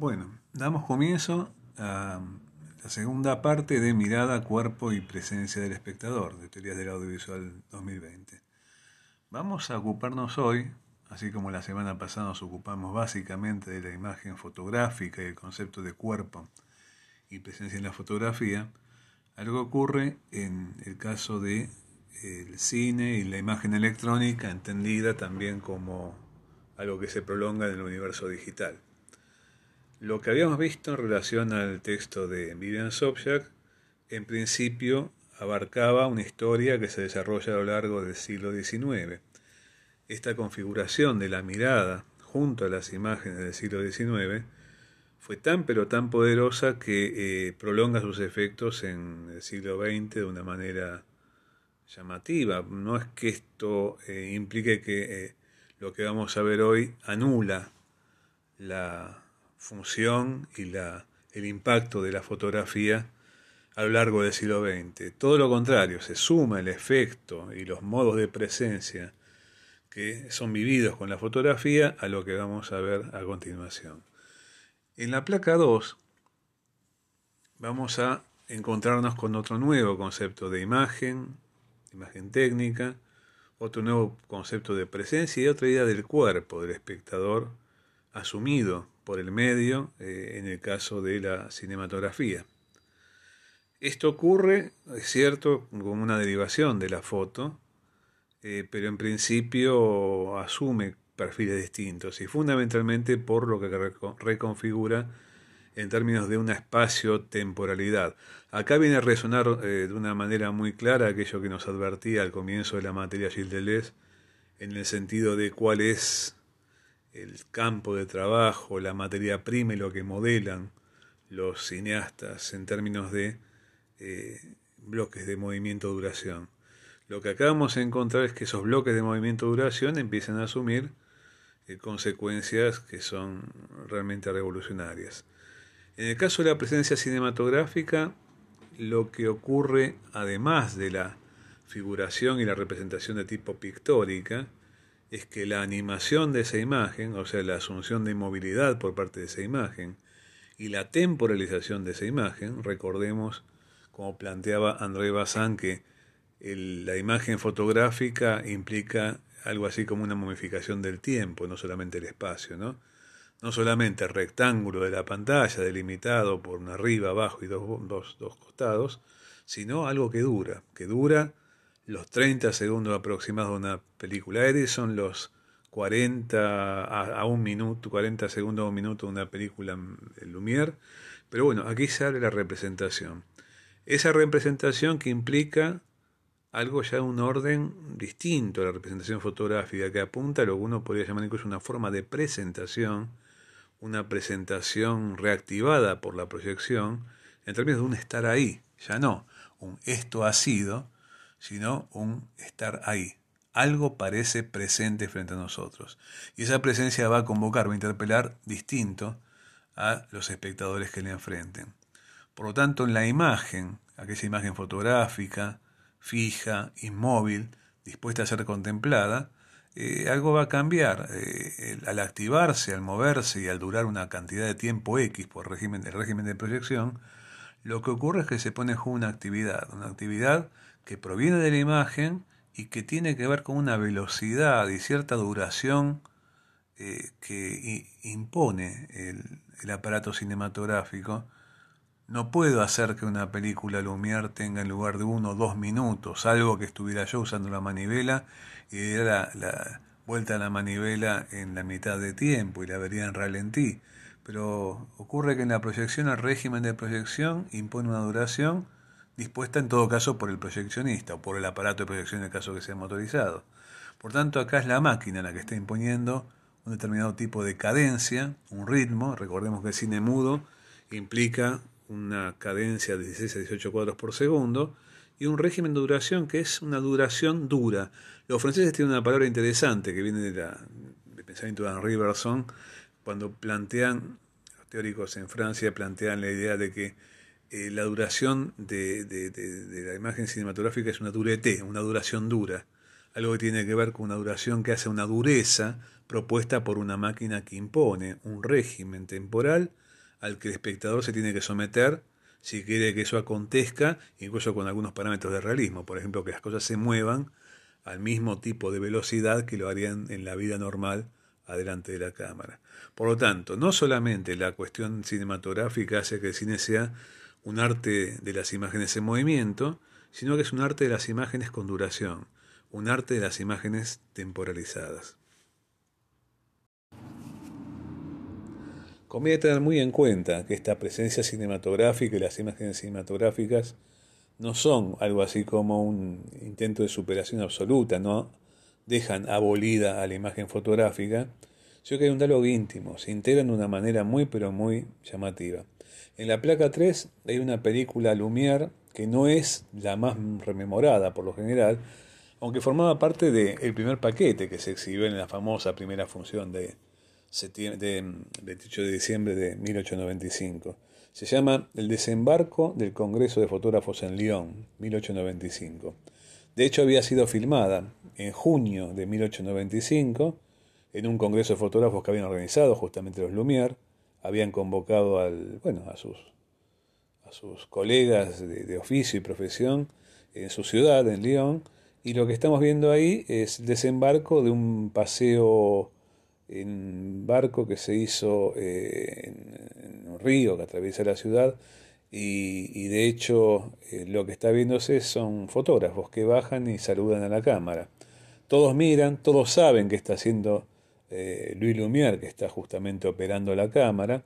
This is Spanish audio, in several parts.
Bueno, damos comienzo a la segunda parte de Mirada, Cuerpo y Presencia del Espectador, de Teorías del Audiovisual 2020. Vamos a ocuparnos hoy, así como la semana pasada nos ocupamos básicamente de la imagen fotográfica y el concepto de cuerpo y presencia en la fotografía, algo ocurre en el caso de el cine y la imagen electrónica, entendida también como algo que se prolonga en el universo digital. Lo que habíamos visto en relación al texto de Vivian Sobchak, en principio abarcaba una historia que se desarrolla a lo largo del siglo XIX. Esta configuración de la mirada junto a las imágenes del siglo XIX fue tan pero tan poderosa que eh, prolonga sus efectos en el siglo XX de una manera llamativa. No es que esto eh, implique que eh, lo que vamos a ver hoy anula la función y la, el impacto de la fotografía a lo largo del siglo XX. Todo lo contrario, se suma el efecto y los modos de presencia que son vividos con la fotografía a lo que vamos a ver a continuación. En la placa 2 vamos a encontrarnos con otro nuevo concepto de imagen, imagen técnica, otro nuevo concepto de presencia y otra idea del cuerpo del espectador asumido por el medio eh, en el caso de la cinematografía. Esto ocurre, es cierto, como una derivación de la foto, eh, pero en principio asume perfiles distintos y fundamentalmente por lo que reconfigura en términos de una espacio-temporalidad. Acá viene a resonar eh, de una manera muy clara aquello que nos advertía al comienzo de la materia Gilles Deleuze, en el sentido de cuál es el campo de trabajo, la materia prima y lo que modelan los cineastas en términos de eh, bloques de movimiento-duración. Lo que acabamos de encontrar es que esos bloques de movimiento-duración empiezan a asumir eh, consecuencias que son realmente revolucionarias. En el caso de la presencia cinematográfica, lo que ocurre, además de la figuración y la representación de tipo pictórica, es que la animación de esa imagen, o sea, la asunción de movilidad por parte de esa imagen, y la temporalización de esa imagen, recordemos, como planteaba André Bazin, que la imagen fotográfica implica algo así como una momificación del tiempo, no solamente el espacio, ¿no? No solamente el rectángulo de la pantalla delimitado por una arriba, abajo y dos, dos, dos costados, sino algo que dura, que dura los 30 segundos aproximados de una película Edison, los 40 a, un minuto, 40 segundos a un minuto de una película Lumière. Pero bueno, aquí sale la representación. Esa representación que implica algo ya de un orden distinto a la representación fotográfica, que apunta a lo que uno podría llamar incluso una forma de presentación, una presentación reactivada por la proyección, en términos de un estar ahí, ya no, un esto ha sido, sino un estar ahí. Algo parece presente frente a nosotros. Y esa presencia va a convocar, va a interpelar distinto a los espectadores que le enfrenten. Por lo tanto, en la imagen, aquella imagen fotográfica, fija, inmóvil, dispuesta a ser contemplada, eh, algo va a cambiar. Eh, al activarse, al moverse y al durar una cantidad de tiempo X por régimen, el régimen de proyección, lo que ocurre es que se pone una actividad, una actividad que proviene de la imagen y que tiene que ver con una velocidad y cierta duración eh, que impone el, aparato cinematográfico. No puedo hacer que una película Lumière tenga en lugar de uno o dos minutos, algo que estuviera yo usando la manivela y diera la, la vuelta a la manivela en la mitad de tiempo y la vería en ralentí. Pero ocurre que en la proyección el régimen de proyección impone una duración dispuesta en todo caso por el proyeccionista o por el aparato de proyección en el caso que sea motorizado. Por tanto, acá es la máquina la que está imponiendo un determinado tipo de cadencia, un ritmo. Recordemos que el cine mudo implica una cadencia de 16 a 18 cuadros por segundo y un régimen de duración que es una duración dura. Los franceses tienen una palabra interesante que viene de la, del pensamiento de Henri Bergson cuando plantean, los teóricos en Francia plantean la idea de que eh, la duración de, la imagen cinematográfica es una durete, una duración dura, algo que tiene que ver con una duración que hace una dureza propuesta por una máquina que impone un régimen temporal al que el espectador se tiene que someter si quiere que eso acontezca, incluso con algunos parámetros de realismo, por ejemplo, que las cosas se muevan al mismo tipo de velocidad que lo harían en la vida normal adelante de la cámara. Por lo tanto, no solamente la cuestión cinematográfica hace que el cine sea un arte de las imágenes en movimiento, sino que es un arte de las imágenes con duración, un arte de las imágenes temporalizadas. Conviene tener muy en cuenta que esta presencia cinematográfica y las imágenes cinematográficas no son algo así como un intento de superación absoluta, no dejan abolida a la imagen fotográfica, sino que hay un diálogo íntimo, se integran de una manera muy pero muy llamativa. En la placa 3 hay una película Lumière que no es la más rememorada por lo general, aunque formaba parte del primer paquete que se exhibió en la famosa primera función de, de 28 de diciembre de 1895. Se llama El desembarco del Congreso de Fotógrafos en Lyon, 1895. De hecho, había sido filmada en junio de 1895 en un congreso de fotógrafos que habían organizado justamente los Lumière. Habían convocado al, bueno, a, sus, a sus colegas de, oficio y profesión en su ciudad, en Lyon, y lo que estamos viendo ahí es el desembarco de un paseo en barco que se hizo eh, en, un río que atraviesa la ciudad y, de hecho eh, lo que está viéndose son fotógrafos que bajan y saludan a la cámara. Todos miran, todos saben que está haciendo eh, Luis Lumière, que está justamente operando la cámara.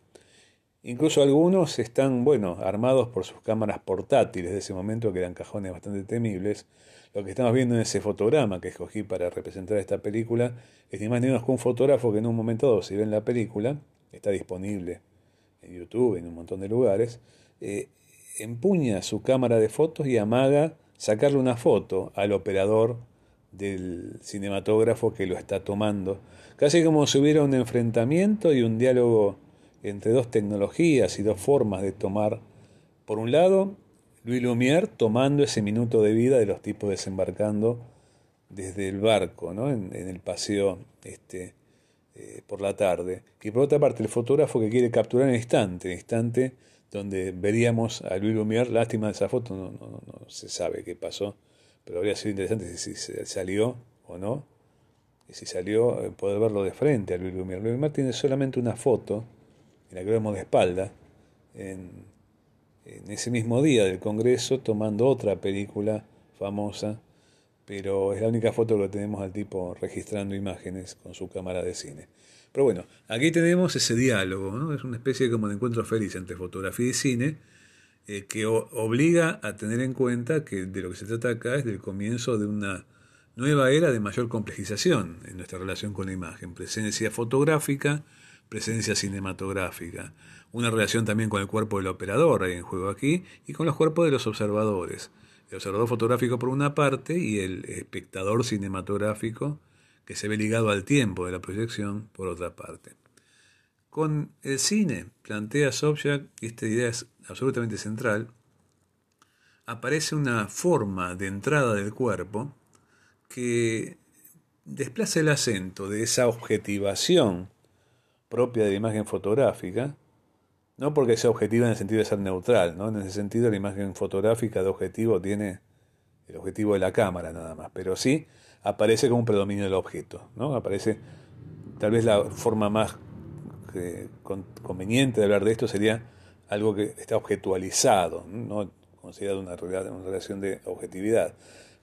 Incluso algunos están, bueno, armados por sus cámaras portátiles de ese momento, que eran cajones bastante temibles, lo que estamos viendo en ese fotograma que escogí para representar esta película es ni más ni menos que un fotógrafo que en un momento dado, si ven la película, está disponible en YouTube, en un montón de lugares, eh, empuña su cámara de fotos y amaga sacarle una foto al operador del cinematógrafo que lo está tomando. Casi como si hubiera un enfrentamiento y un diálogo entre dos tecnologías y dos formas de tomar, por un lado, Louis Lumière tomando ese minuto de vida de los tipos desembarcando desde el barco, ¿no? en, el paseo este, eh, por la tarde. Y por otra parte, el fotógrafo que quiere capturar el instante, el instante donde veríamos a Louis Lumière, lástima de esa foto, no, no, no, se sabe qué pasó, pero habría sido interesante si, salió o no. Y si salió, eh, poder verlo de frente a Louis Lumière. Louis Lumière tiene solamente una foto, en la que vemos de espalda, en, en ese mismo día del Congreso tomando otra película famosa, pero es la única foto que tenemos al tipo registrando imágenes con su cámara de cine. Pero bueno, aquí tenemos ese diálogo, ¿no? es una especie como de encuentro feliz entre fotografía y cine, eh, que obliga a tener en cuenta que de lo que se trata acá es del comienzo de una nueva era de mayor complejización en nuestra relación con la imagen, presencia fotográfica, presencia cinematográfica, una relación también con el cuerpo del operador en juego aquí y con los cuerpos de los observadores. El observador fotográfico por una parte y el espectador cinematográfico que se ve ligado al tiempo de la proyección por otra parte. Con el cine, plantea Sobchak, y esta idea es absolutamente central, aparece una forma de entrada del cuerpo que desplaza el acento de esa objetivación propia de la imagen fotográfica, no porque sea objetiva en el sentido de ser neutral, ¿no? en ese sentido la imagen fotográfica de objetivo tiene el objetivo de la cámara nada más, pero sí aparece como un predominio del objeto, ¿no? aparece tal vez la forma más eh, conveniente de hablar de esto sería algo que está objetualizado, no considerado una, una relación de objetividad.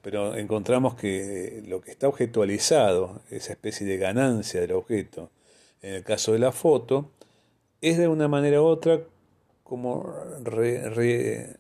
Pero encontramos que lo que está objetualizado, esa especie de ganancia del objeto, en el caso de la foto, es de una manera u otra como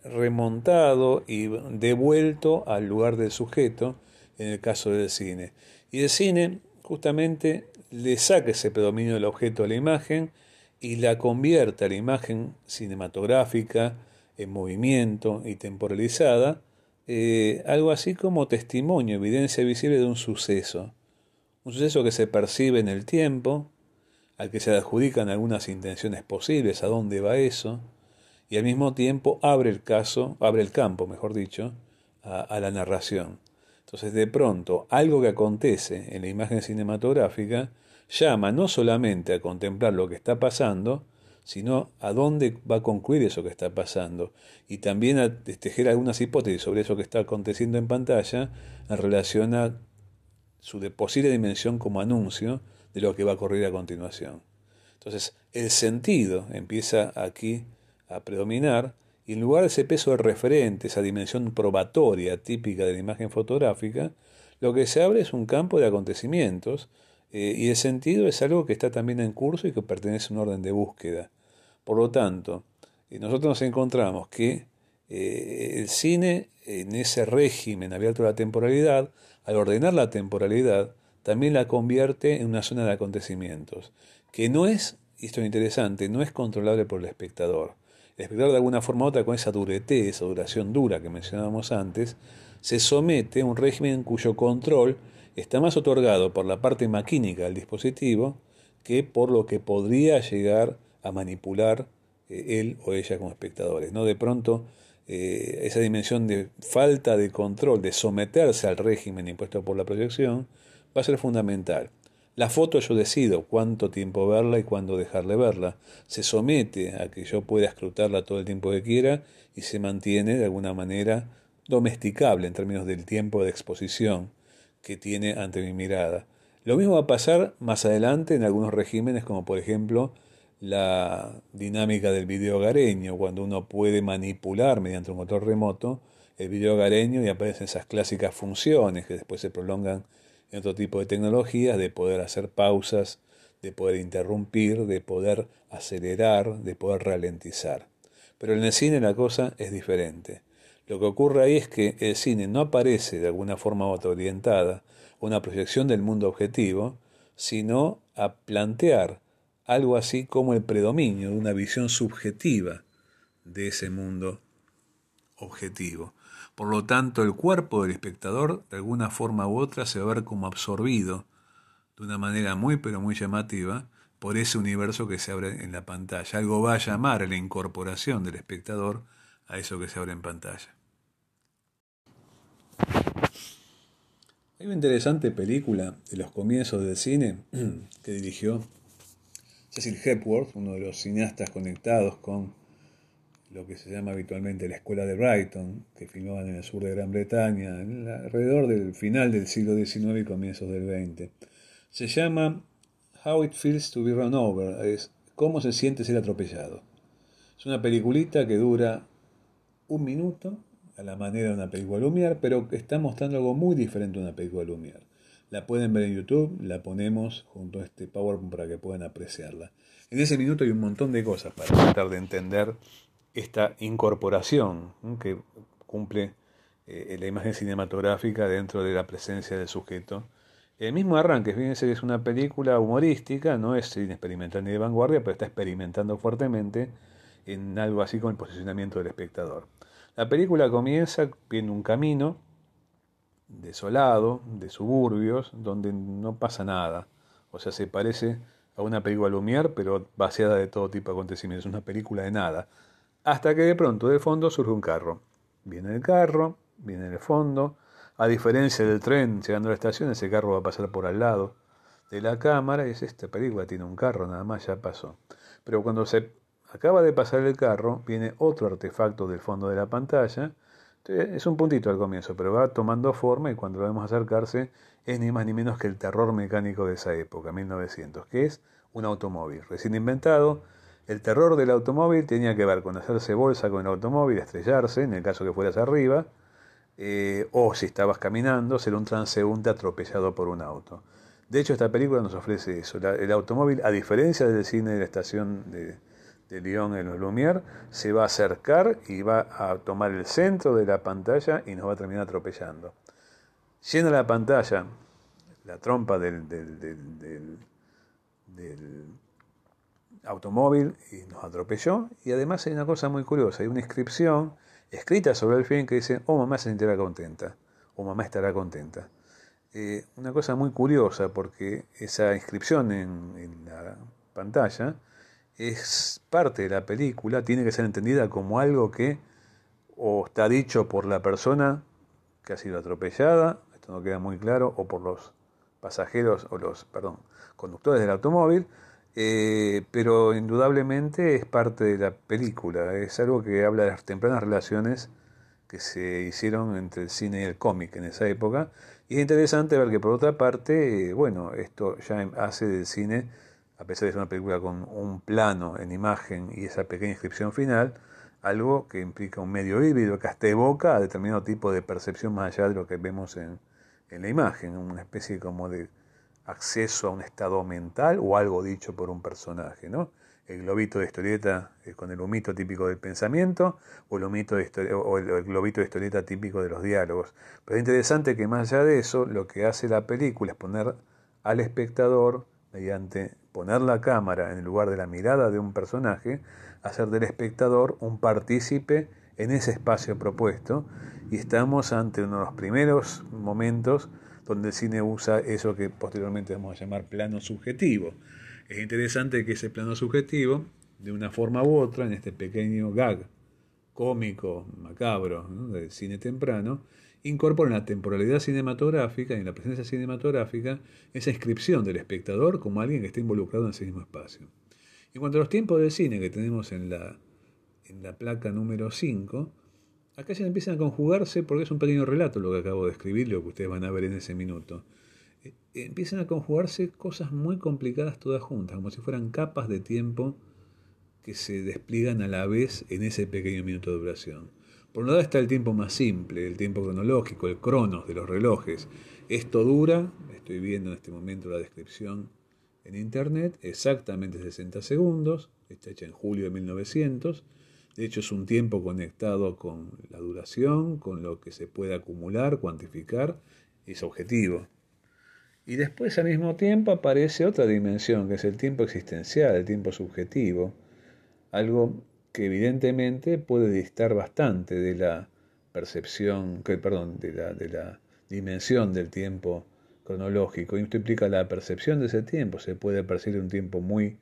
remontado y devuelto al lugar del sujeto en el caso del cine. Y el cine justamente le saca ese predominio del objeto a la imagen y la convierte a la imagen cinematográfica en movimiento y temporalizada, eh, algo así como testimonio, evidencia visible de un suceso. Un suceso que se percibe en el tiempo, al que se adjudican algunas intenciones posibles, a dónde va eso, y al mismo tiempo abre el caso, abre el campo, mejor dicho, a, la narración. Entonces, de pronto, algo que acontece en la imagen cinematográfica llama no solamente a contemplar lo que está pasando, sino a dónde va a concluir eso que está pasando y también a tejer algunas hipótesis sobre eso que está aconteciendo en pantalla en relación a su posible dimensión como anuncio de lo que va a ocurrir a continuación. Entonces, el sentido empieza aquí a predominar y en lugar de ese peso de referente, esa dimensión probatoria típica de la imagen fotográfica, lo que se abre es un campo de acontecimientos eh, y el sentido es algo que está también en curso y que pertenece a un orden de búsqueda. Por lo tanto, eh, nosotros nos encontramos que eh, el cine en ese régimen abierto a la temporalidad, al ordenar la temporalidad, también la convierte en una zona de acontecimientos, que no es, y esto es interesante, no es controlable por el espectador. El espectador de alguna forma u otra, con esa durete, esa duración dura que mencionábamos antes, se somete a un régimen cuyo control está más otorgado por la parte maquínica del dispositivo que por lo que podría llegar a manipular eh, él o ella como espectadores. ¿no? De pronto, eh, esa dimensión de falta de control, de someterse al régimen impuesto por la proyección, va a ser fundamental. La foto yo decido cuánto tiempo verla y cuándo dejarle verla. Se somete a que yo pueda escrutarla todo el tiempo que quiera y se mantiene de alguna manera domesticable en términos del tiempo de exposición que tiene ante mi mirada. Lo mismo va a pasar más adelante en algunos regímenes, como por ejemplo la dinámica del video hogareño, cuando uno puede manipular mediante un motor remoto el video hogareño y aparecen esas clásicas funciones que después se prolongan en otro tipo de tecnologías, de poder hacer pausas, de poder interrumpir, de poder acelerar, de poder ralentizar. Pero en el cine la cosa es diferente. Lo que ocurre ahí es que el cine no aparece de alguna forma orientada una proyección del mundo objetivo, sino a plantear algo así como el predominio de una visión subjetiva de ese mundo objetivo. Por lo tanto, el cuerpo del espectador, de alguna forma u otra, se va a ver como absorbido de una manera muy pero muy llamativa por ese universo que se abre en la pantalla. Algo va a llamar a la incorporación del espectador a eso que se abre en pantalla. Hay una interesante película de los comienzos del cine que dirigió Cecil Hepworth, uno de los cineastas conectados con lo que se llama habitualmente la Escuela de Brighton, que filmaban en el sur de Gran Bretaña, alrededor del final del siglo XIX y comienzos del XX. Se llama How It Feels to Be Run Over, es cómo se siente ser atropellado. Es una peliculita que dura un minuto, a la manera de una película Lumière, pero está mostrando algo muy diferente a una película Lumière. La pueden ver en YouTube, la ponemos junto a este PowerPoint para que puedan apreciarla. En ese minuto hay un montón de cosas para tratar de entender esta incorporación que cumple eh, la imagen cinematográfica dentro de la presencia del sujeto. El mismo arranque, fíjense que es una película humorística, no es experimental ni de vanguardia, pero está experimentando fuertemente en algo así como el posicionamiento del espectador. La película comienza viendo un camino desolado, de suburbios, donde no pasa nada. O sea, se parece a una película Lumière, pero vaciada de todo tipo de acontecimientos. Es una película de nada. Hasta que de pronto de fondo surge un carro. Viene el carro, viene el fondo. A diferencia del tren llegando a la estación, ese carro va a pasar por al lado de la cámara. Y es esta película, tiene un carro, nada más ya pasó. Pero cuando se acaba de pasar el carro, viene otro artefacto del fondo de la pantalla es un puntito al comienzo, pero va tomando forma y cuando lo vemos acercarse es ni más ni menos que el terror mecánico de esa época, 1900, que es un automóvil recién inventado. El terror del automóvil tenía que ver con hacerse bolsa con el automóvil, estrellarse, en el caso que fueras arriba, eh, o si estabas caminando, ser un transeúnte atropellado por un auto. De hecho, esta película nos ofrece eso. el automóvil, a diferencia del cine de la estación de, de Lyon en los Lumière, se va a acercar y va a tomar el centro de la pantalla y nos va a terminar atropellando. Llena la pantalla la trompa del, del, automóvil y nos atropelló. Y además hay una cosa muy curiosa, hay una inscripción escrita sobre el film que dice, oh mamá se sentirá contenta, o mamá estará contenta. Eh, una cosa muy curiosa porque esa inscripción en, en la pantalla es parte de la película, tiene que ser entendida como algo que o está dicho por la persona que ha sido atropellada, esto no queda muy claro, o por los pasajeros o los, perdón, conductores del automóvil, eh, pero indudablemente es parte de la película, es algo que habla de las tempranas relaciones que se hicieron entre el cine y el cómic en esa época, y es interesante ver que por otra parte, eh, bueno, esto ya hace del cine, a pesar de ser una película con un plano en imagen y esa pequeña inscripción final, algo que implica un medio híbrido que hasta evoca a determinado tipo de percepción más allá de lo que vemos en, en la imagen, una especie como de acceso a un estado mental o algo dicho por un personaje, ¿no? El globito de historieta con el humito típico del pensamiento o el, humito de globito de historieta típico de los diálogos. Pero es interesante que más allá de eso, lo que hace la película es poner al espectador, mediante poner la cámara en el lugar de la mirada de un personaje, hacer del espectador un partícipe en ese espacio propuesto y estamos ante uno de los primeros momentos donde el cine usa eso que posteriormente vamos a llamar plano subjetivo. Es interesante que ese plano subjetivo, de una forma u otra, en este pequeño gag cómico, macabro, del cine temprano, incorpora en la temporalidad cinematográfica y en la presencia cinematográfica esa inscripción del espectador como alguien que está involucrado en ese mismo espacio. En cuanto a los tiempos de cine que tenemos en la, en la placa número 5, Acá ya empiezan a conjugarse, porque es un pequeño relato lo que acabo de escribir, lo que ustedes van a ver en ese minuto. Eh, empiezan a conjugarse cosas muy complicadas todas juntas, como si fueran capas de tiempo que se despliegan a la vez en ese pequeño minuto de duración. Por un lado está el tiempo más simple, el tiempo cronológico, el cronos de los relojes. Esto dura, estoy viendo en este momento la descripción en internet, exactamente 60 segundos, está hecha en julio de 1900 de hecho, es un tiempo conectado con la duración, con lo que se puede acumular, cuantificar, es objetivo. Y después al mismo tiempo aparece otra dimensión, que es el tiempo existencial, el tiempo subjetivo, algo que evidentemente puede distar bastante de la percepción, que, perdón, de la, de la dimensión del tiempo cronológico. Y esto implica la percepción de ese tiempo. Se puede percibir un tiempo muy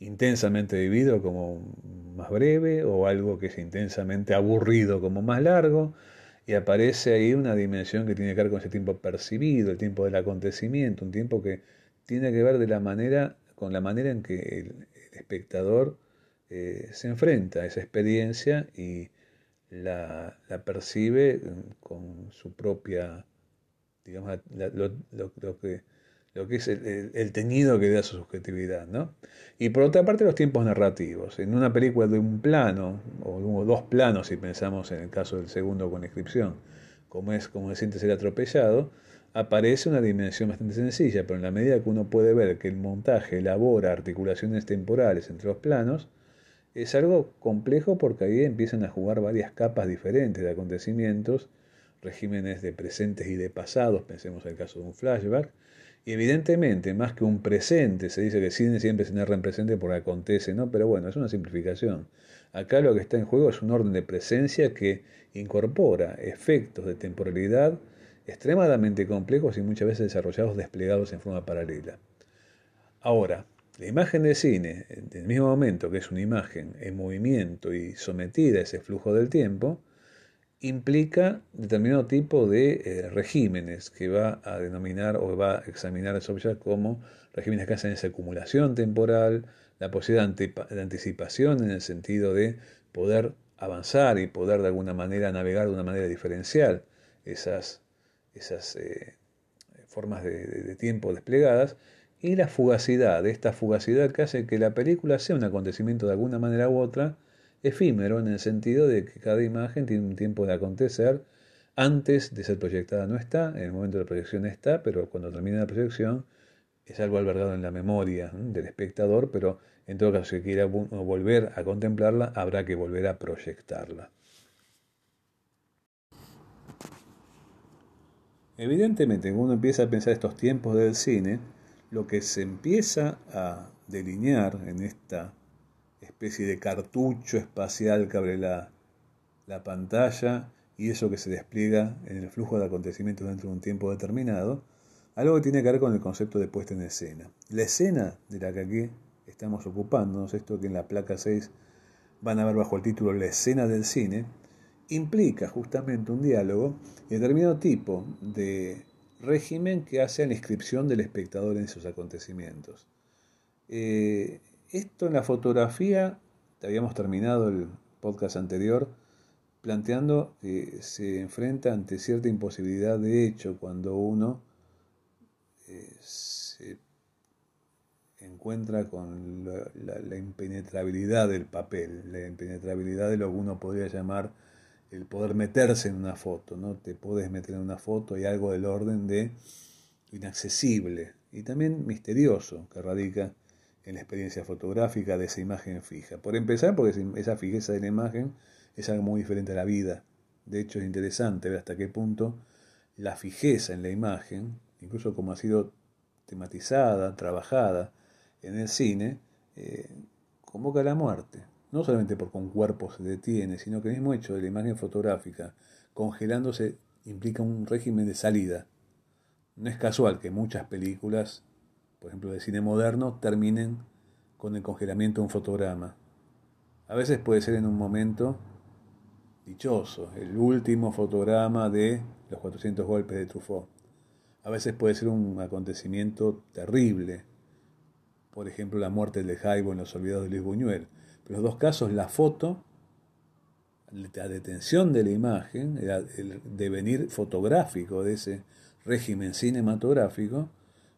intensamente vivido como más breve o algo que es intensamente aburrido como más largo y aparece ahí una dimensión que tiene que ver con ese tiempo percibido, el tiempo del acontecimiento, un tiempo que tiene que ver de la manera, con la manera en que el, espectador eh, se enfrenta a esa experiencia y la, percibe con su propia, digamos, lo que lo que es el, teñido que da su subjetividad. ¿no? Y por otra parte los tiempos narrativos. En una película de un plano, o dos planos si pensamos en el caso del segundo con inscripción, como es como se siente ser atropellado, aparece una dimensión bastante sencilla, pero en la medida que uno puede ver que el montaje elabora articulaciones temporales entre los planos, es algo complejo porque ahí empiezan a jugar varias capas diferentes de acontecimientos, regímenes de presentes y de pasados, pensemos en el caso de un flashback, y evidentemente, más que un presente, se dice que cine siempre se narra en presente porque acontece, ¿no? Pero bueno, es una simplificación. Acá lo que está en juego es un orden de presencia que incorpora efectos de temporalidad extremadamente complejos y muchas veces desarrollados desplegados en forma paralela. Ahora, la imagen de cine, en el mismo momento que es una imagen en movimiento y sometida a ese flujo del tiempo, implica determinado tipo de eh, regímenes que va a denominar o va a examinar Sobchak como regímenes que hacen esa acumulación temporal, la posibilidad de anticipación en el sentido de poder avanzar y poder de alguna manera navegar de una manera diferencial esas, esas eh, formas de, de tiempo desplegadas, y la fugacidad, esta fugacidad que hace que la película sea un acontecimiento de alguna manera u otra, efímero en el sentido de que cada imagen tiene un tiempo de acontecer. Antes de ser proyectada no está, en el momento de la proyección está, pero cuando termina la proyección es algo albergado en la memoria del espectador, pero en todo caso si quiera volver a contemplarla, habrá que volver a proyectarla. Evidentemente, cuando uno empieza a pensar estos tiempos del cine, lo que se empieza a delinear en esta especie de cartucho espacial que abre la, la pantalla y eso que se despliega en el flujo de acontecimientos dentro de un tiempo determinado, algo que tiene que ver con el concepto de puesta en escena. La escena de la que aquí estamos ocupándonos, esto que en la placa 6 van a ver bajo el título La escena del cine, implica justamente un diálogo y determinado tipo de régimen que hace la inscripción del espectador en esos acontecimientos. Eh, esto en la fotografía, habíamos terminado el podcast anterior planteando que se enfrenta ante cierta imposibilidad de hecho cuando uno eh, se encuentra con la, impenetrabilidad del papel, la impenetrabilidad de lo que uno podría llamar el poder meterse en una foto, ¿no? Te puedes meter en una foto y algo del orden de inaccesible y también misterioso que radica en la experiencia fotográfica de esa imagen fija. Por empezar, porque esa fijeza de la imagen es algo muy diferente a la vida. De hecho, es interesante ver hasta qué punto la fijeza en la imagen, incluso como ha sido tematizada, trabajada en el cine, eh, convoca a la muerte. No solamente porque un cuerpo se detiene, sino que el mismo hecho de la imagen fotográfica congelándose implica un régimen de salida. No es casual que muchas películas, por ejemplo de cine moderno, terminen con el congelamiento de un fotograma. A veces puede ser en un momento dichoso, el último fotograma de los 400 golpes de Truffaut. A veces puede ser un acontecimiento terrible, por ejemplo la muerte de Jaibo en Los Olvidados de Luis Buñuel. Pero en los dos casos la foto, la detención de la imagen, el devenir fotográfico de ese régimen cinematográfico,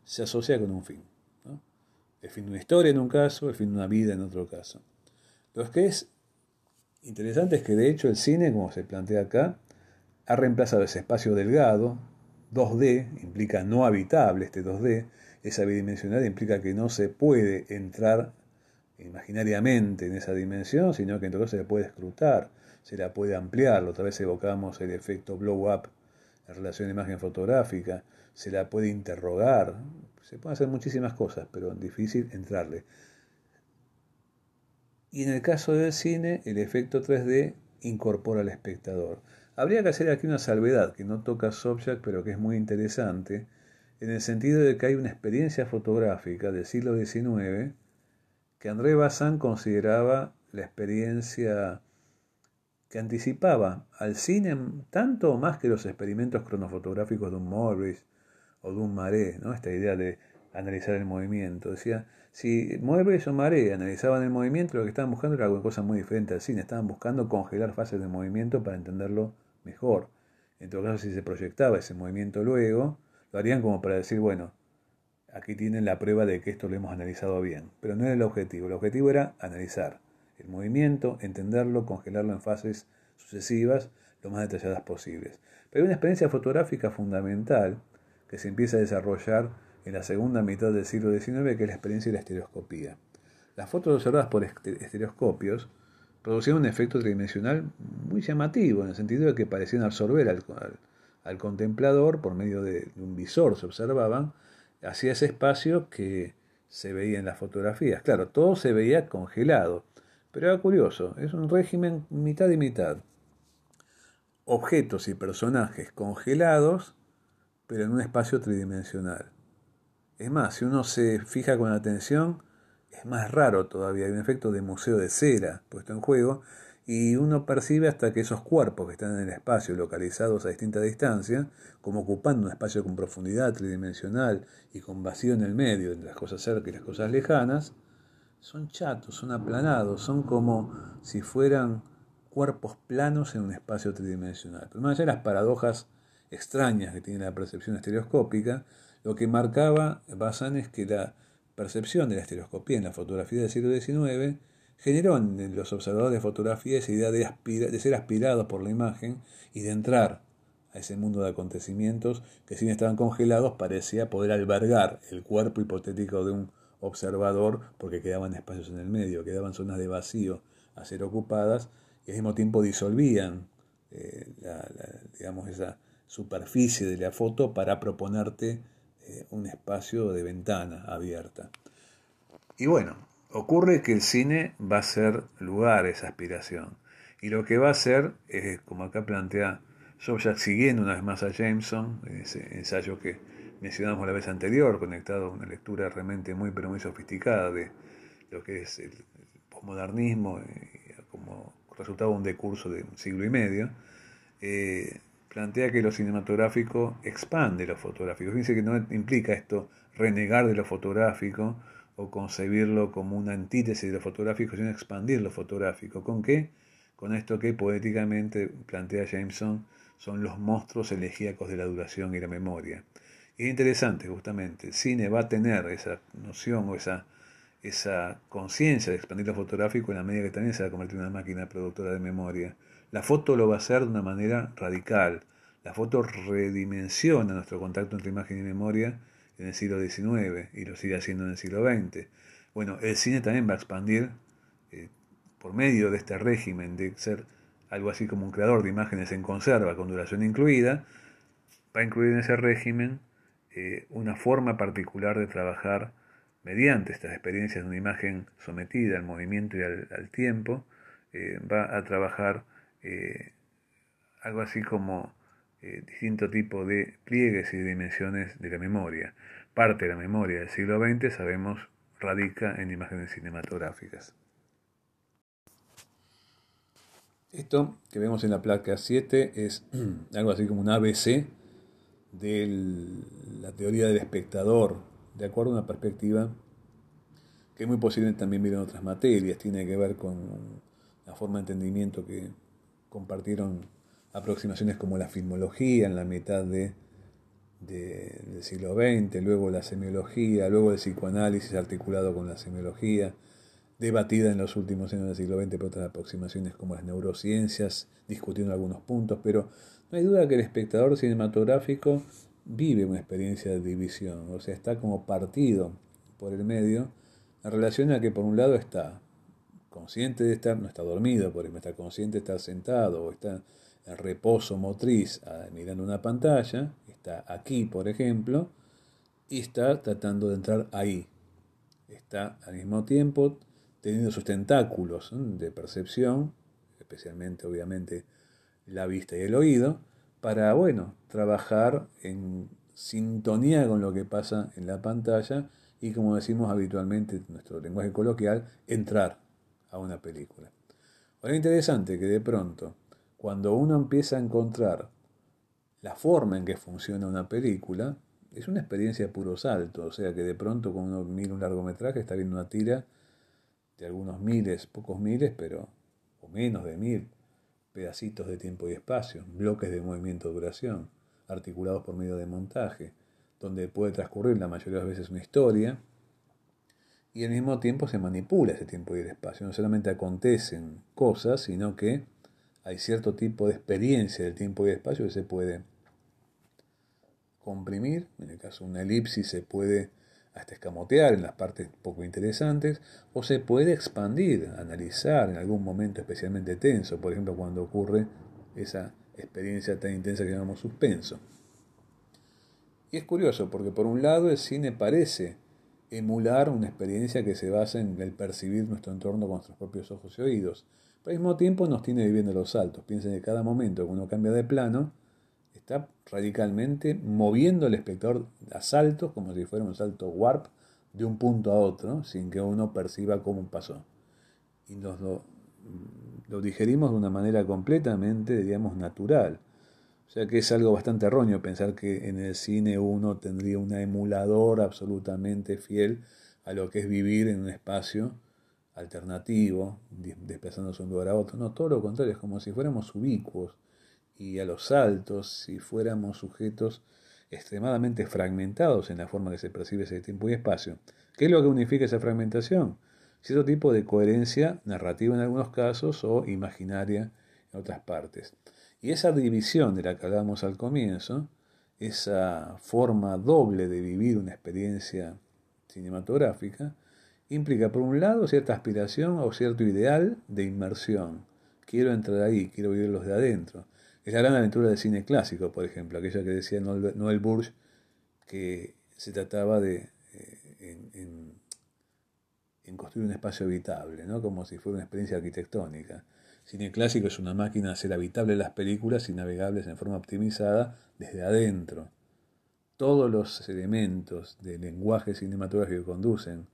se asocia con un fin. El fin de una historia en un caso, el fin de una vida en otro caso. Lo que es Interesante es que de hecho el cine, como se plantea acá, ha reemplazado ese espacio delgado, 2D, implica no habitable este 2D, esa bidimensional implica que no se puede entrar imaginariamente en esa dimensión, sino que entonces se la puede escrutar, se la puede ampliar, otra vez evocamos el efecto blow up en relación a imagen fotográfica, se la puede interrogar, se pueden hacer muchísimas cosas, pero difícil entrarle. Y en el caso del cine, el efecto 3D incorpora al espectador. Habría que hacer aquí una salvedad que no toca Sobchak, pero que es muy interesante, en el sentido de que hay una experiencia fotográfica del siglo XIX que André Bazin consideraba la experiencia que anticipaba al cine tanto o más que los experimentos cronofotográficos de un Morris o de un Maré, ¿no? esta idea de analizar el movimiento. Decía, si Muebles o Marea analizaban el movimiento, lo que estaban buscando era alguna cosa muy diferente al cine. Estaban buscando congelar fases de movimiento para entenderlo mejor. En todo caso, si se proyectaba ese movimiento luego, lo harían como para decir, bueno, aquí tienen la prueba de que esto lo hemos analizado bien. Pero no era el objetivo. El objetivo era analizar el movimiento, entenderlo, congelarlo en fases sucesivas, lo más detalladas posibles. Pero hay una experiencia fotográfica fundamental que se empieza a desarrollar en la segunda mitad del siglo XIX, que es la experiencia de la estereoscopía. Las fotos observadas por estereoscopios producían un efecto tridimensional muy llamativo, en el sentido de que parecían absorber al, al, contemplador por medio de un visor, se observaban, hacia ese espacio que se veía en las fotografías. Claro, todo se veía congelado, pero era curioso, es un régimen mitad y mitad. Objetos y personajes congelados, pero en un espacio tridimensional. Es más, si uno se fija con atención, es más raro todavía. Hay un efecto de museo de cera puesto en juego y uno percibe hasta que esos cuerpos que están en el espacio, localizados a distinta distancia, como ocupando un espacio con profundidad tridimensional y con vacío en el medio, entre las cosas cerca y las cosas lejanas, son chatos, son aplanados, son como si fueran cuerpos planos en un espacio tridimensional. Pero más allá de las paradojas extrañas que tiene la percepción estereoscópica, lo que marcaba Bazán es que la percepción de la estereoscopía en la fotografía del siglo XIX generó en los observadores de fotografía esa idea de, de ser aspirados por la imagen y de entrar a ese mundo de acontecimientos que si bien estaban congelados parecía poder albergar el cuerpo hipotético de un observador porque quedaban espacios en el medio, quedaban zonas de vacío a ser ocupadas y al mismo tiempo disolvían eh, digamos, esa superficie de la foto para proponerte eh, un espacio de ventana abierta. Y bueno, ocurre que el cine va a ser lugar esa aspiración. Y lo que va a hacer es, como acá plantea Sobchak, siguiendo una vez más a Jameson, ese ensayo que mencionamos la vez anterior, conectado a una lectura realmente muy, pero muy sofisticada de lo que es el posmodernismo eh, como resultado de un decurso de un siglo y medio, eh, plantea que lo cinematográfico expande lo fotográfico. Fíjense que no implica esto renegar de lo fotográfico o concebirlo como una antítesis de lo fotográfico, sino expandir lo fotográfico. ¿Con qué? Con esto que poéticamente plantea Jameson son los monstruos elegíacos de la duración y la memoria. Es interesante, justamente, el cine va a tener esa noción o esa, esa conciencia de expandir lo fotográfico en la medida que también se va a convertir en una máquina productora de memoria. La foto lo va a hacer de una manera radical. La foto redimensiona nuestro contacto entre imagen y memoria en el siglo XIX y lo sigue haciendo en el siglo XX. Bueno, el cine también va a expandir eh, por medio de este régimen de ser algo así como un creador de imágenes en conserva con duración incluida, va a incluir en ese régimen eh, una forma particular de trabajar mediante estas experiencias de una imagen sometida al movimiento y al, tiempo, eh, va a trabajar eh, algo así como distinto tipo de pliegues y dimensiones de la memoria. Parte de la memoria del siglo XX, sabemos, radica en imágenes cinematográficas. Esto que vemos en la placa 7 es algo así como un ABC de la teoría del espectador, de acuerdo a una perspectiva que es muy posible también ver en otras materias, tiene que ver con la forma de entendimiento que compartieron aproximaciones como la filmología en la mitad de, del siglo XX, luego la semiología, luego el psicoanálisis articulado con la semiología, debatida en los últimos años del siglo XX por otras aproximaciones como las neurociencias, discutiendo algunos puntos, pero no hay duda que el espectador cinematográfico vive una experiencia de división, o sea, está como partido por el medio en relación a que por un lado está consciente de estar, no está dormido, por ejemplo, está consciente de estar sentado o está en reposo motriz ah, mirando una pantalla, está aquí, por ejemplo, y está tratando de entrar ahí. Está al mismo tiempo teniendo sus tentáculos de percepción, especialmente obviamente la vista y el oído, para, bueno, trabajar en sintonía con lo que pasa en la pantalla y, como decimos habitualmente en nuestro lenguaje coloquial, entrar a una película. Ahora es interesante que de pronto, cuando uno empieza a encontrar la forma en que funciona una película, es una experiencia de puro salto, o sea que de pronto cuando uno mira un largometraje está viendo una tira de algunos miles, pocos miles, pero o menos de mil pedacitos de tiempo y espacio, bloques de movimiento duración, articulados por medio de montaje, donde puede transcurrir la mayoría de las veces una historia, y al mismo tiempo se manipula ese tiempo y el espacio. No solamente acontecen cosas, sino que hay cierto tipo de experiencia del tiempo y el espacio que se puede comprimir, en el caso de una elipsis se puede hasta escamotear en las partes poco interesantes, o se puede expandir, analizar en algún momento especialmente tenso, por ejemplo cuando ocurre esa experiencia tan intensa que llamamos suspenso. Y es curioso porque por un lado el cine parece emular una experiencia que se basa en el percibir nuestro entorno con nuestros propios ojos y oídos. Pero al mismo tiempo nos tiene viviendo los saltos. Piensen que cada momento que uno cambia de plano, está radicalmente moviendo al espectador a saltos, como si fuera un salto warp, de un punto a otro, sin que uno perciba cómo pasó. Y nos lo, digerimos de una manera completamente, diríamos, natural. O sea que es algo bastante erróneo pensar que en el cine uno tendría un emulador absolutamente fiel a lo que es vivir en un espacio alternativo, desplazándose de un lugar a otro. No, todo lo contrario, es como si fuéramos ubicuos y a los saltos, si fuéramos sujetos extremadamente fragmentados en la forma que se percibe ese tiempo y espacio. ¿Qué es lo que unifica esa fragmentación? Cierto tipo de coherencia narrativa en algunos casos o imaginaria en otras partes. Y esa división de la que hablábamos al comienzo, esa forma doble de vivir una experiencia cinematográfica, implica por un lado cierta aspiración o cierto ideal de inmersión. Quiero entrar ahí, quiero vivirlos de adentro. Es la gran aventura del cine clásico, por ejemplo, aquella que decía Noel Burge, que se trataba de eh, construir un espacio habitable, ¿no? como si fuera una experiencia arquitectónica. Cine clásico es una máquina de hacer habitables las películas y navegables en forma optimizada desde adentro. Todos los elementos del lenguaje cinematográfico conducen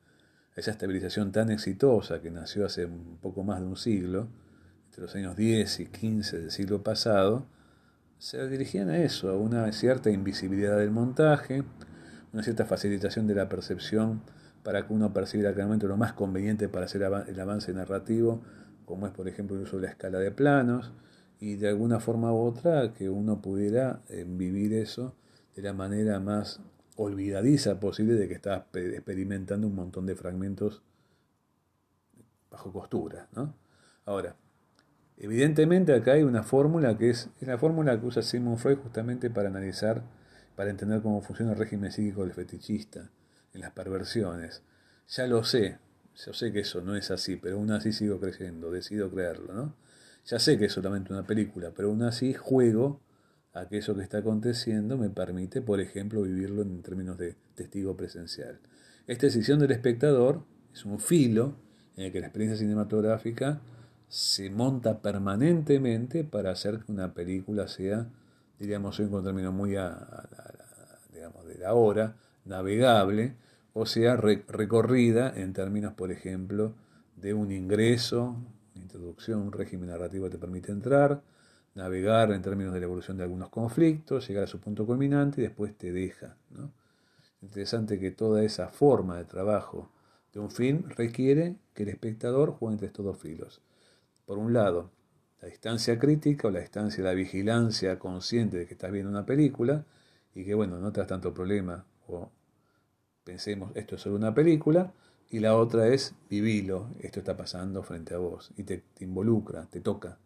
a esa estabilización tan exitosa que nació hace un poco más de un siglo, entre los años 10 y 15 del siglo pasado, se dirigían a eso, a una cierta invisibilidad del montaje, una cierta facilitación de la percepción para que uno perciba claramente lo más conveniente para hacer el avance narrativo, como es por ejemplo el uso de la escala de planos, y de alguna forma u otra que uno pudiera eh, vivir eso de la manera más olvidadiza posible de que estás experimentando un montón de fragmentos bajo costura. ¿no? Ahora, evidentemente acá hay una fórmula que es, la fórmula que usa Sigmund Freud justamente para analizar, para entender cómo funciona el régimen psíquico del fetichista, en las perversiones. Ya lo sé, yo sé que eso no es así, pero aún así sigo creyendo, decido creerlo, ¿no? Ya sé que es solamente una película, pero aún así juego a que eso que está aconteciendo me permite, por ejemplo, vivirlo en términos de testigo presencial. Esta decisión del espectador es un filo en el que la experiencia cinematográfica se monta permanentemente para hacer que una película sea, diríamos hoy con término muy digamos, de la hora, navegable, o sea, recorrida en términos, por ejemplo, de un ingreso, introducción, un régimen narrativo te permite entrar, navegar en términos de la evolución de algunos conflictos, llegar a su punto culminante y después te deja. ¿no? Interesante que toda esa forma de trabajo de un film requiere que el espectador juegue entre estos dos filos. Por un lado, la distancia crítica o la distancia de la vigilancia consciente de que estás viendo una película y que, bueno, no te das tanto problema o pensemos, esto es solo una película, y la otra es vivilo, esto está pasando frente a vos y te, involucra, te toca.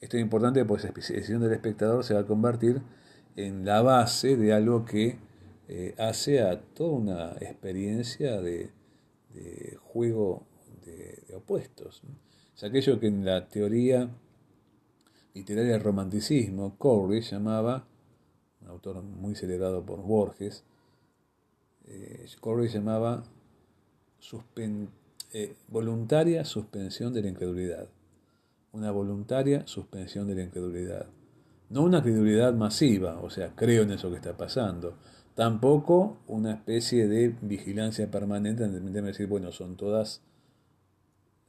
Esto es importante porque esa decisión del espectador se va a convertir en la base de algo que eh, hace a toda una experiencia de, juego de, opuestos. Aquello que en la teoría literaria del romanticismo, Coleridge llamaba, un autor muy celebrado por Borges, eh, llamaba eh, voluntaria suspensión de la incredulidad. Una voluntaria suspensión de la incredulidad. No una credulidad masiva, o sea, creo en eso que está pasando. Tampoco una especie de vigilancia permanente en decir, bueno, son todas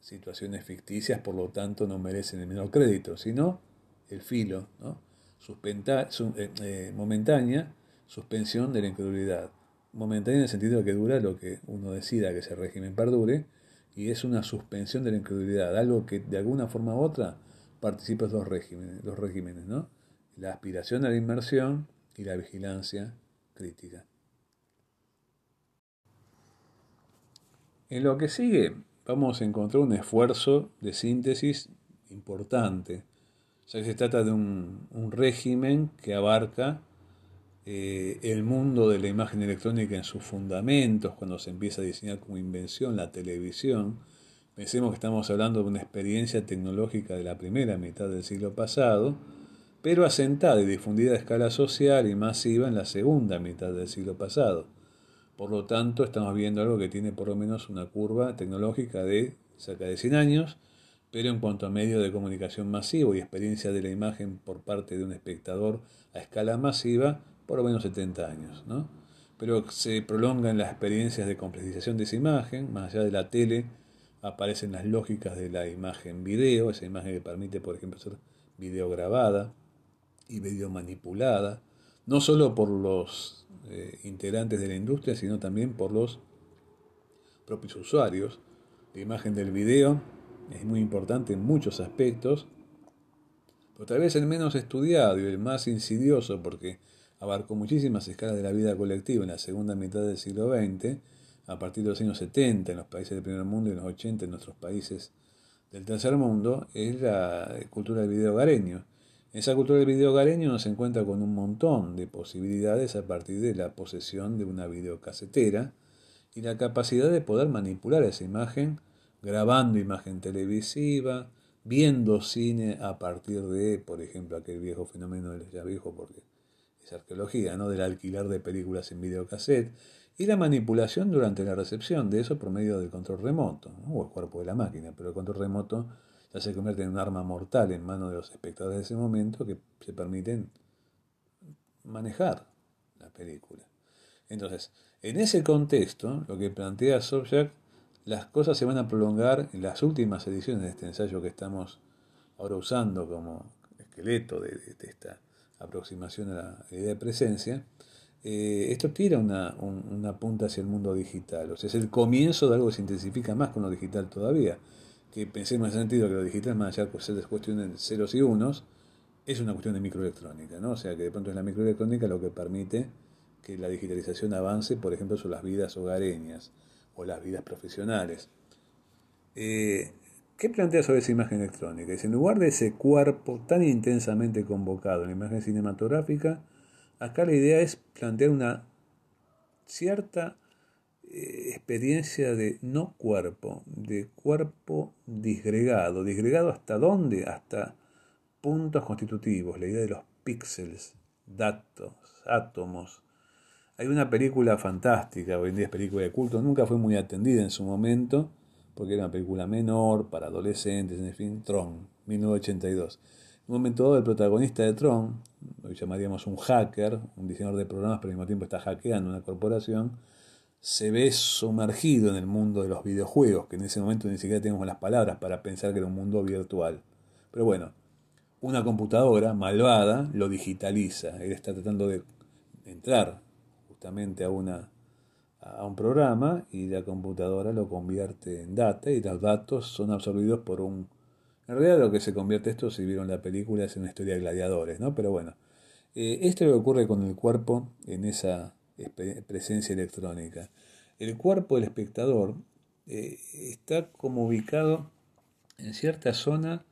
situaciones ficticias, por lo tanto no merecen el menor crédito, sino el filo, ¿no? Eh, eh, momentánea suspensión de la incredulidad momentánea en el sentido de que dura lo que uno decida que ese régimen perdure, y es una suspensión de la incredulidad, algo que de alguna forma u otra participa de los regímenes, los regímenes ¿no? la aspiración a la inmersión y la vigilancia crítica. En lo que sigue vamos a encontrar un esfuerzo de síntesis importante, se trata de un, un régimen que abarca eh, el mundo de la imagen electrónica en sus fundamentos, cuando se empieza a diseñar como invención la televisión, pensemos que estamos hablando de una experiencia tecnológica de la primera mitad del siglo pasado, pero asentada y difundida a escala social y masiva en la segunda mitad del siglo pasado. Por lo tanto, estamos viendo algo que tiene por lo menos una curva tecnológica de cerca de 100 años, pero en cuanto a medio de comunicación masivo y experiencia de la imagen por parte de un espectador a escala masiva, por lo menos 70 años, ¿no? Pero se prolongan las experiencias de complejización de esa imagen, más allá de la tele, aparecen las lógicas de la imagen video, esa imagen que permite, por ejemplo, ser video grabada y video manipulada, no solo por los eh, integrantes de la industria, sino también por los propios usuarios. La imagen del video es muy importante en muchos aspectos, pero tal vez el menos estudiado y el más insidioso, porque abarcó muchísimas escalas de la vida colectiva en la segunda mitad del siglo XX, a partir de los años 70 en los países del primer mundo y en los 80 en nuestros países del tercer mundo, es la cultura del video gareño. Esa cultura del video gareño nos encuentra con un montón de posibilidades a partir de la posesión de una videocasetera y la capacidad de poder manipular esa imagen grabando imagen televisiva, viendo cine a partir de, por ejemplo, aquel viejo fenómeno, ya viejo porque esa arqueología, ¿no? del alquilar de películas en videocassette y la manipulación durante la recepción de eso por medio del control remoto, o el cuerpo de la máquina, pero el control remoto se convierte en un arma mortal en manos de los espectadores de ese momento que se permiten manejar la película. Entonces, en ese contexto, lo que plantea Sobchak, las cosas se van a prolongar en las últimas ediciones de este ensayo que estamos ahora usando como esqueleto de, esta aproximación a la idea de presencia, eh, esto tira una, una, punta hacia el mundo digital. O sea, es el comienzo de algo que se intensifica más con lo digital todavía. Que pensemos en el sentido que lo digital, más allá de ser cuestión de ceros y unos, es una cuestión de microelectrónica, ¿no? O sea, que de pronto es la microelectrónica lo que permite que la digitalización avance, por ejemplo, sobre las vidas hogareñas o las vidas profesionales. Eh, ¿Qué plantea sobre esa imagen electrónica? Es en lugar de ese cuerpo tan intensamente convocado en la imagen cinematográfica, Acá la idea es plantear una cierta eh, experiencia de no cuerpo, de cuerpo disgregado. ¿Disgregado hasta dónde? Hasta puntos constitutivos, la idea de los píxeles, datos, átomos. Hay una película fantástica, hoy en día es película de culto, nunca fue muy atendida en su momento, porque era una película menor, para adolescentes, en fin, Tron, 1982 un momento dado el protagonista de Tron, hoy llamaríamos un hacker, un diseñador de programas, pero al mismo tiempo está hackeando una corporación, se ve sumergido en el mundo de los videojuegos, que en ese momento ni siquiera tenemos las palabras para pensar que era un mundo virtual. Pero bueno, una computadora malvada lo digitaliza. Él está tratando de entrar justamente a, una, a un programa y la computadora lo convierte en data y los datos son absorbidos por un en realidad lo que se convierte esto, si vieron la película, es una historia de gladiadores, ¿no? Pero bueno, eh, esto es lo que ocurre con el cuerpo en esa presencia electrónica. El cuerpo del espectador eh, está como ubicado en cierta zona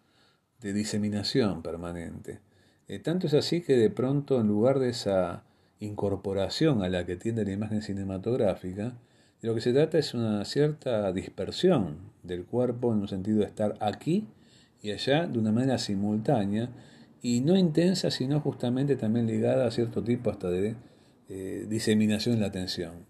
de diseminación permanente. Eh, tanto es así que de pronto, en lugar de esa incorporación a la que tiende la imagen cinematográfica, de lo que se trata es una cierta dispersión del cuerpo en un sentido de estar aquí y allá de una manera simultánea y no intensa, sino justamente también ligada a cierto tipo hasta de eh, diseminación en la atención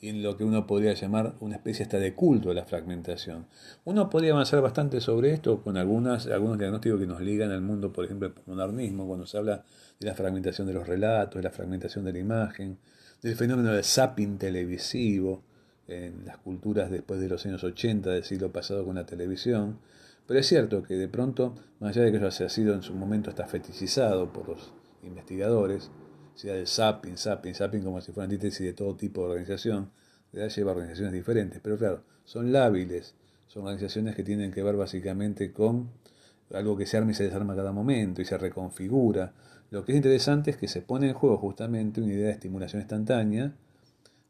y en lo que uno podría llamar una especie hasta de culto de la fragmentación. Uno podría avanzar bastante sobre esto con algunas, algunos diagnósticos que nos ligan al mundo, por ejemplo, el modernismo, cuando se habla de la fragmentación de los relatos, de la fragmentación de la imagen, del fenómeno del zapping televisivo en las culturas después de los años 80 del siglo pasado con la televisión, pero es cierto que de pronto, más allá de que eso haya sido en su momento hasta fetichizado por los investigadores, sea del zapping, zapping, zapping como si fuera antítesis de todo tipo de organización, ya lleva organizaciones diferentes, pero claro, son lábiles, son organizaciones que tienen que ver básicamente con algo que se arma y se desarma a cada momento y se reconfigura. Lo que es interesante es que se pone en juego justamente una idea de estimulación instantánea,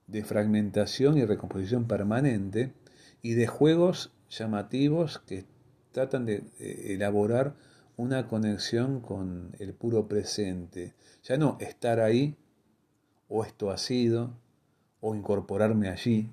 de fragmentación y recomposición permanente y de juegos llamativos que tratan de elaborar una conexión con el puro presente. Ya no estar ahí, o esto ha sido, o incorporarme allí,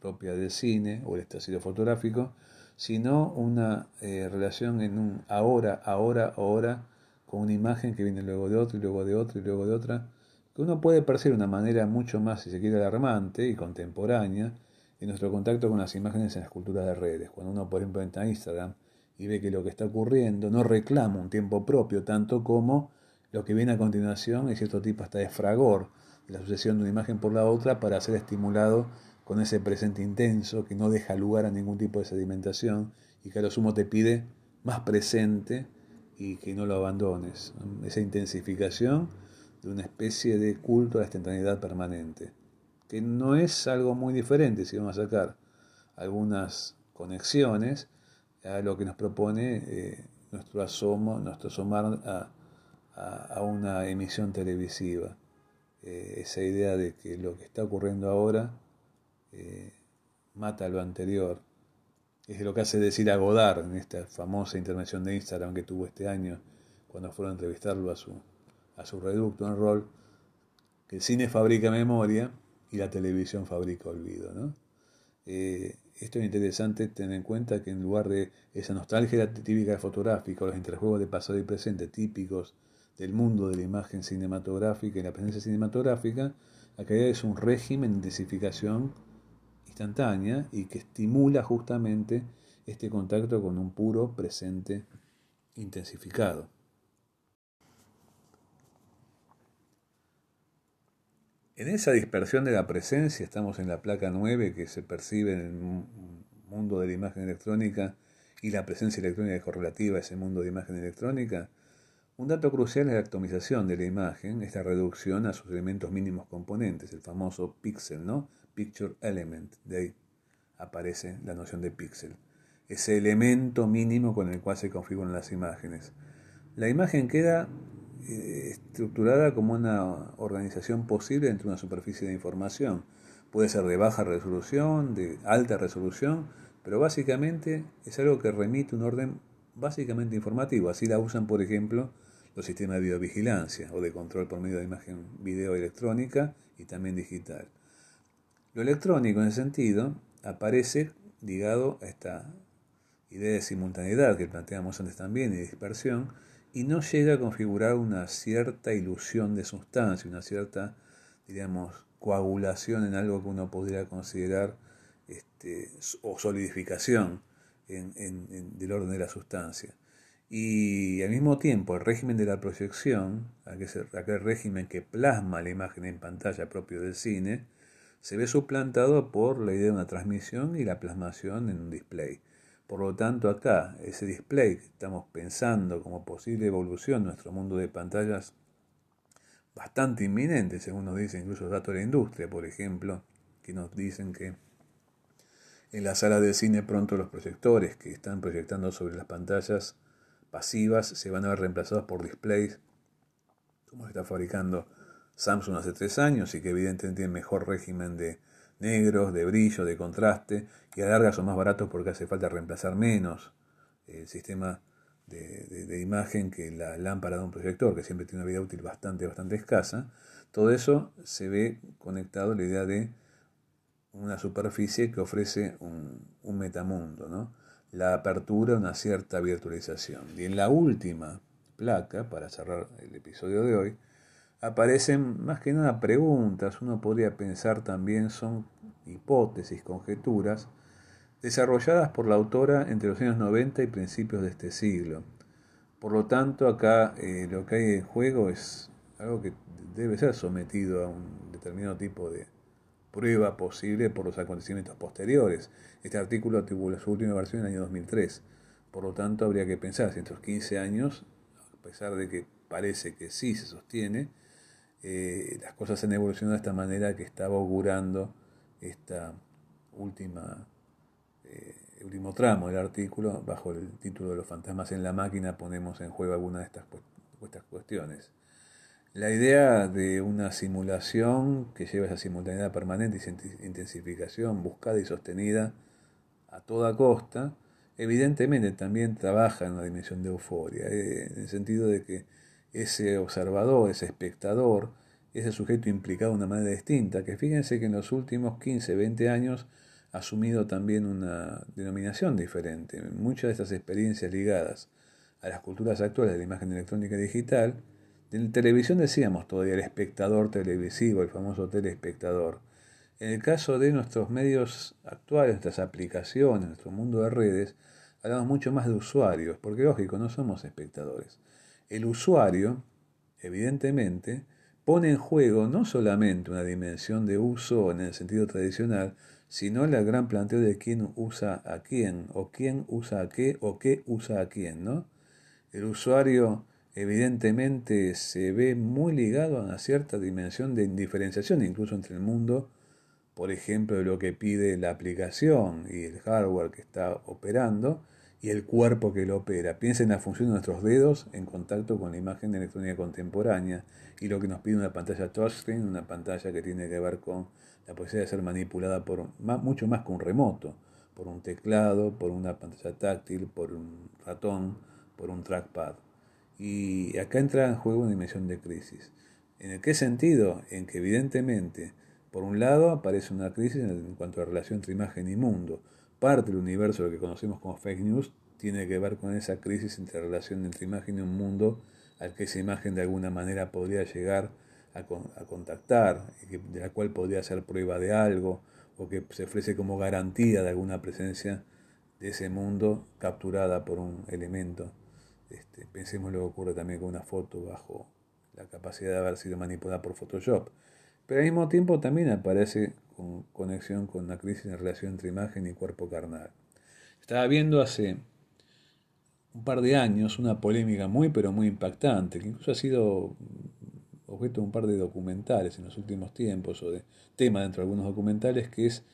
propia del cine o el estácido fotográfico, sino una eh, relación en un ahora, ahora, ahora, con una imagen que viene luego de otra y luego de otra y luego de otra, que uno puede percibir de una manera mucho más, si se quiere, alarmante y contemporánea en nuestro contacto con las imágenes en las culturas de redes. Cuando uno, por ejemplo, entra a Instagram y ve que lo que está ocurriendo no reclama un tiempo propio, tanto como lo que viene a continuación es cierto tipo hasta de fragor, la sucesión de una imagen por la otra para ser estimulado con ese presente intenso que no deja lugar a ningún tipo de sedimentación y que a lo sumo te pide más presente y que no lo abandones. Esa intensificación de una especie de culto a la instantaneidad permanente, que no es algo muy diferente si vamos a sacar algunas conexiones a lo que nos propone eh, nuestro asomo, nuestro asomar a, una emisión televisiva. Eh, esa idea de que lo que está ocurriendo ahora eh, mata lo anterior. Es lo que hace decir a Godard en esta famosa intervención de Instagram que tuvo este año cuando fueron a entrevistarlo a su, a su reducto en rol, que el cine fabrica memoria y la televisión fabrica olvido. ¿no? Esto es interesante tener en cuenta que en lugar de esa nostalgia típica fotográfica, los interjuegos de pasado y presente típicos del mundo de la imagen cinematográfica y la presencia cinematográfica, acá es un régimen de intensificación instantánea y que estimula justamente este contacto con un puro presente intensificado. En esa dispersión de la presencia, estamos en la placa 9 que se percibe en el mundo de la imagen electrónica y la presencia electrónica es correlativa a ese mundo de imagen electrónica, Un dato crucial es la atomización de la imagen, esta reducción a sus elementos mínimos componentes, el famoso píxel, ¿no? Picture element, de ahí aparece la noción de píxel. Ese elemento mínimo con el cual se configuran las imágenes. La imagen queda eh, estructurada como una organización posible dentro de una superficie de información. Puede ser de baja resolución, de alta resolución, pero básicamente es algo que remite un orden básicamente informativo. Así la usan, por ejemplo, los sistemas de videovigilancia o de control por medio de imagen video electrónica y también digital. Lo electrónico en ese sentido aparece ligado a esta idea de simultaneidad que planteamos antes también y dispersión y no llega a configurar una cierta ilusión de sustancia, una cierta, diríamos, coagulación en algo que uno podría considerar este, o solidificación del orden de la sustancia. Y al mismo tiempo el régimen de la proyección, aquel régimen que plasma la imagen en pantalla propio del cine, se ve suplantado por la idea de una transmisión y la plasmación en un display. Por lo tanto, acá, ese display que estamos pensando como posible evolución en nuestro mundo de pantallas, bastante inminente, según nos dicen incluso datos de la industria, por ejemplo, que nos dicen que en la sala de cine pronto los proyectores que están proyectando sobre las pantallas pasivas se van a ver reemplazados por displays, como está fabricando Samsung hace tres años y que evidentemente tiene mejor régimen de negros, de brillo, de contraste, y a larga son más baratos porque hace falta reemplazar menos el sistema de, de, imagen que la lámpara de un proyector, que siempre tiene una vida útil bastante, bastante escasa. Todo eso se ve conectado a la idea de una superficie que ofrece un, un metamundo, ¿no? La apertura de una cierta virtualización. Y en la última placa, para cerrar el episodio de hoy, aparecen más que nada preguntas, uno podría pensar también son hipótesis, conjeturas, desarrolladas por la autora entre los años 90 y principios de este siglo. Por lo tanto, acá eh, lo que hay en juego es algo que debe ser sometido a un determinado tipo de, prueba posible por los acontecimientos posteriores. Este artículo tuvo su última versión en el año 2003. Por lo tanto, habría que pensar si en estos 15 años, a pesar de que parece que sí se sostiene, eh, las cosas han evolucionado de esta manera que estaba augurando esta última, eh, último tramo del artículo. Bajo el título de los fantasmas en la máquina ponemos en juego algunas de estas, de estas cuestiones. La idea de una simulación que lleva esa simultaneidad permanente y intensificación buscada y sostenida a toda costa, evidentemente también trabaja en una dimensión de euforia, eh, en el sentido de que ese observador, ese espectador, ese sujeto implicado de una manera distinta, que fíjense que en los últimos 15, 20 años ha asumido también una denominación diferente. Muchas de estas experiencias ligadas a las culturas actuales de la imagen electrónica digital, en televisión decíamos todavía el espectador televisivo, el famoso telespectador. En el caso de nuestros medios actuales, nuestras aplicaciones, nuestro mundo de redes, hablamos mucho más de usuarios, porque lógico, no somos espectadores. El usuario, evidentemente, pone en juego no solamente una dimensión de uso en el sentido tradicional, sino el gran planteo de quién usa a quién, o quién usa a qué, o qué usa a quién, ¿no? El usuario evidentemente se ve muy ligado a una cierta dimensión de indiferenciación, incluso entre el mundo, por ejemplo, de lo que pide la aplicación y el hardware que está operando y el cuerpo que lo opera. Piensa en la función de nuestros dedos en contacto con la imagen electrónica contemporánea y lo que nos pide una pantalla touchscreen, una pantalla que tiene que ver con la posibilidad de ser manipulada por mucho más que un remoto, por un teclado, por una pantalla táctil, por un ratón, por un trackpad. Y acá entra en juego una dimensión de crisis. ¿En qué sentido? En que evidentemente, por un lado, aparece una crisis en cuanto a la relación entre imagen y mundo. Parte del universo, lo que conocemos como fake news, tiene que ver con esa crisis entre relación entre imagen y un mundo al que esa imagen de alguna manera podría llegar a, contactar, de la cual podría ser prueba de algo, o que se ofrece como garantía de alguna presencia de ese mundo capturada por un elemento este, pensemos lo que ocurre también con una foto bajo la capacidad de haber sido manipulada por Photoshop. Pero al mismo tiempo también aparece con conexión con una crisis en relación entre imagen y cuerpo carnal. Estaba viendo hace un par de años una polémica muy pero muy impactante, que incluso ha sido objeto de un par de documentales en los últimos tiempos, o de tema dentro de algunos documentales, que es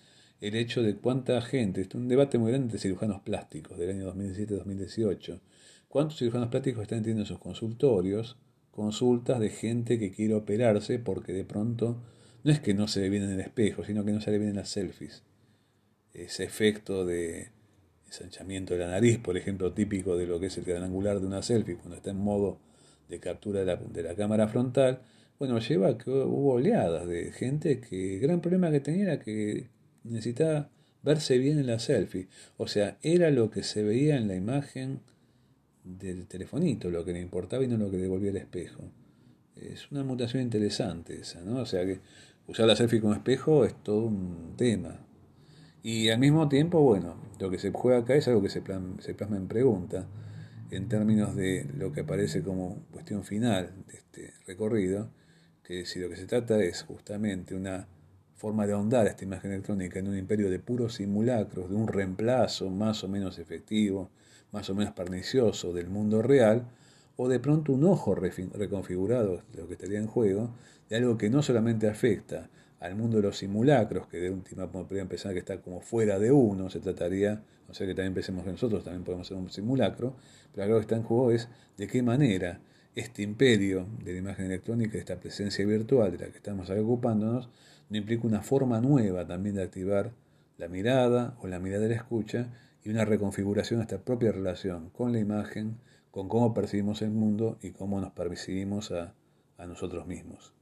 el hecho de cuánta gente, es un debate muy grande de cirujanos plásticos del año 2017-2018, cuántos cirujanos plásticos están teniendo en sus consultorios consultas de gente que quiere operarse porque de pronto no es que no se ve bien en el espejo, sino que no se le bien en las selfies. Ese efecto de ensanchamiento de la nariz, por ejemplo, típico de lo que es el angular de una selfie, cuando está en modo de captura de la, de la cámara frontal, bueno, lleva a que hubo oleadas de gente que el gran problema que tenía era que necesitaba verse bien en la selfie. O sea, era lo que se veía en la imagen del telefonito, lo que le importaba y no lo que devolvía el espejo. Es una mutación interesante esa, ¿no? O sea que usar la selfie como espejo es todo un tema. Y al mismo tiempo, bueno, lo que se juega acá es algo que se, se plasma en pregunta en términos de lo que aparece como cuestión final de este recorrido, que si lo que se trata es justamente una forma de ahondar esta imagen electrónica en un imperio de puros simulacros, de un reemplazo más o menos efectivo, más o menos pernicioso del mundo real, o de pronto un ojo reconfigurado, de lo que estaría en juego, de algo que no solamente afecta al mundo de los simulacros, que de última podría pensar que está como fuera de uno, se trataría, o sea que también pensemos que nosotros también podemos ser un simulacro, pero algo que está en juego es de qué manera este imperio de la imagen electrónica, esta presencia virtual de la que estamos ocupándonos, no implica una forma nueva también de activar la mirada o la mirada de la escucha y una reconfiguración de esta propia relación con la imagen, con cómo percibimos el mundo y cómo nos percibimos a, a nosotros mismos.